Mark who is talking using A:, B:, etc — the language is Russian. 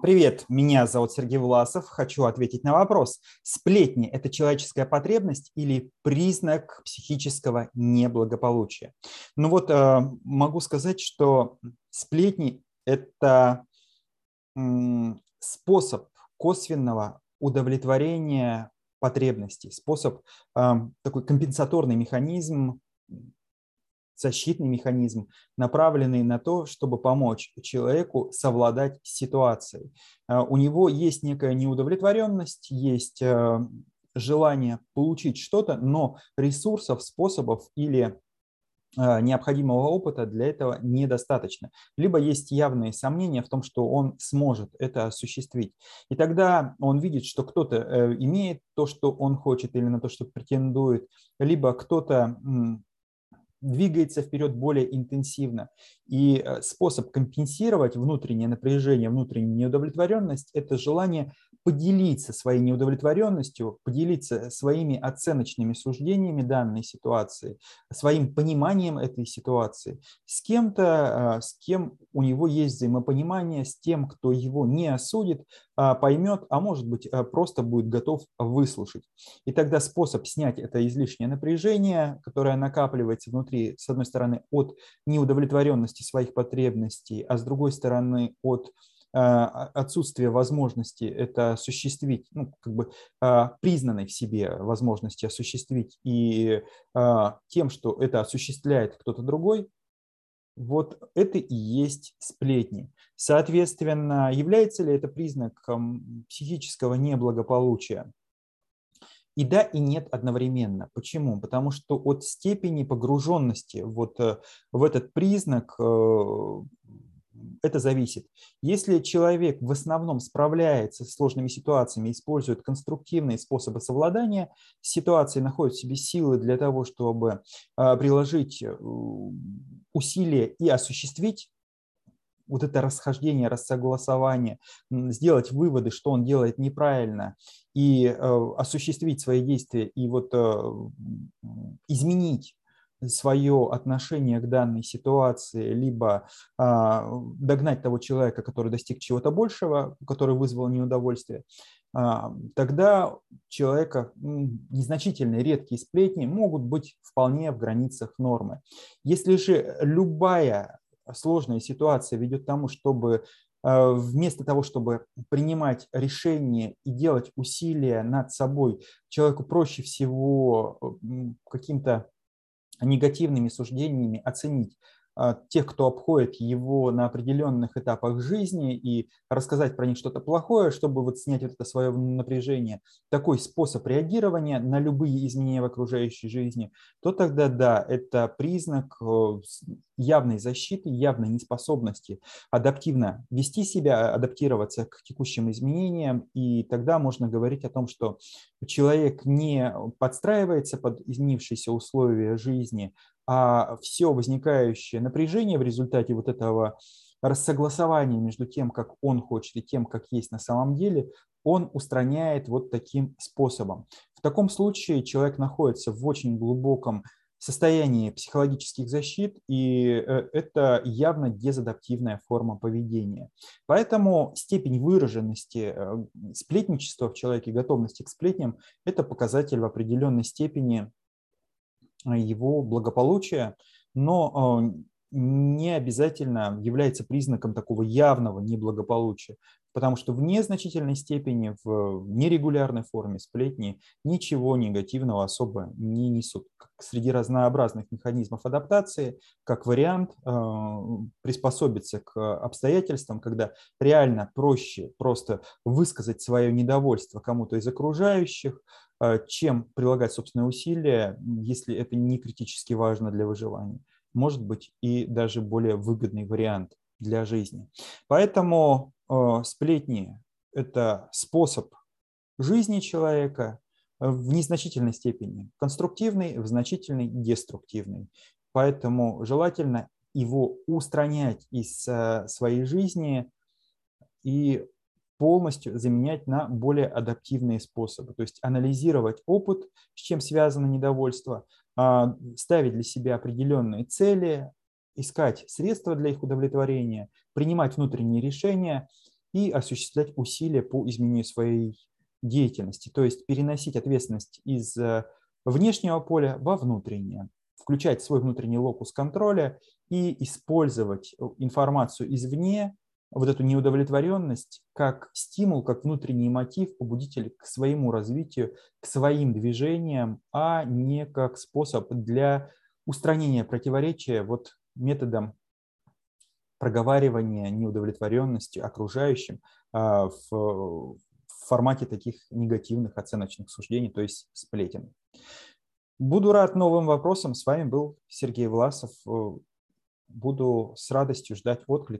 A: Привет, меня зовут Сергей Власов. Хочу ответить на вопрос. Сплетни – это человеческая потребность или признак психического неблагополучия? Ну вот э, могу сказать, что сплетни – это способ косвенного удовлетворения потребностей, способ, э, такой компенсаторный механизм защитный механизм, направленный на то, чтобы помочь человеку совладать с ситуацией. А, у него есть некая неудовлетворенность, есть э, желание получить что-то, но ресурсов, способов или э, необходимого опыта для этого недостаточно. Либо есть явные сомнения в том, что он сможет это осуществить. И тогда он видит, что кто-то э, имеет то, что он хочет или на то, что претендует, либо кто-то двигается вперед более интенсивно. И э, способ компенсировать внутреннее напряжение, внутреннюю неудовлетворенность – это желание поделиться своей неудовлетворенностью, поделиться своими оценочными суждениями данной ситуации, своим пониманием этой ситуации с кем-то, а, с кем у него есть взаимопонимание, с тем, кто его не осудит, а, поймет, а может быть а, просто будет готов выслушать. И тогда способ снять это излишнее напряжение, которое накапливается внутри, с одной стороны, от неудовлетворенности своих потребностей, а с другой стороны, от отсутствие возможности это осуществить, ну, как бы а, признанной в себе возможности осуществить, и а, тем, что это осуществляет кто-то другой, вот это и есть сплетни. Соответственно, является ли это признаком психического неблагополучия? И да, и нет одновременно. Почему? Потому что от степени погруженности вот э, в этот признак э, это зависит. Если человек в основном справляется с сложными ситуациями, использует конструктивные способы совладания с ситуацией, находит в себе силы для того, чтобы а, приложить э, усилия и осуществить вот это расхождение, рассогласование, сделать выводы, что он делает неправильно, и э, осуществить свои действия, и вот э, изменить свое отношение к данной ситуации, либо а, догнать того человека, который достиг чего-то большего, который вызвал неудовольствие, а, тогда человека незначительные редкие сплетни могут быть вполне в границах нормы. Если же любая сложная ситуация ведет к тому, чтобы а, вместо того, чтобы принимать решения и делать усилия над собой, человеку проще всего каким-то негативными суждениями оценить тех, кто обходит его на определенных этапах жизни и рассказать про них что-то плохое, чтобы вот снять вот это свое напряжение, такой способ реагирования на любые изменения в окружающей жизни, то тогда да, это признак э, явной защиты, явной неспособности адаптивно вести себя, адаптироваться к текущим изменениям, и тогда можно говорить о том, что человек не подстраивается под изменившиеся условия жизни, а все возникающее напряжение в результате вот этого рассогласования между тем, как он хочет, и тем, как есть на самом деле, он устраняет вот таким способом. В таком случае человек находится в очень глубоком состоянии психологических защит, и э, это явно дезадаптивная форма поведения. Поэтому степень выраженности э, сплетничества в человеке, готовности к сплетням, это показатель в определенной степени его благополучия, но а, не обязательно является признаком такого явного неблагополучия, потому что в незначительной степени, в нерегулярной форме сплетни ничего негативного особо не несут. Среди разнообразных механизмов адаптации, как вариант а, приспособиться к обстоятельствам, когда реально проще просто высказать свое недовольство кому-то из окружающих, а, чем прилагать собственные усилия, если это не критически важно для выживания. Может быть и даже более выгодный вариант для жизни. Поэтому э, сплетни – это способ жизни человека в незначительной степени, конструктивный, в значительной деструктивный. Поэтому желательно его устранять из э, своей жизни и полностью заменять на более адаптивные способы. То есть анализировать опыт, с чем связано недовольство, а, ставить для себя определенные цели, искать средства для их удовлетворения, принимать внутренние решения и осуществлять усилия по изменению своей деятельности, то есть переносить ответственность из э, внешнего поля во внутреннее, включать свой внутренний локус контроля и использовать информацию извне, вот эту неудовлетворенность, как стимул, как внутренний мотив, побудитель к своему развитию, к своим движениям, а не как способ для устранения противоречия вот методом проговаривания неудовлетворенности окружающим а, формате таких негативных оценочных суждений, то есть сплетен. Буду рад новым вопросам. С вами был Сергей Власов. Буду с радостью ждать отклик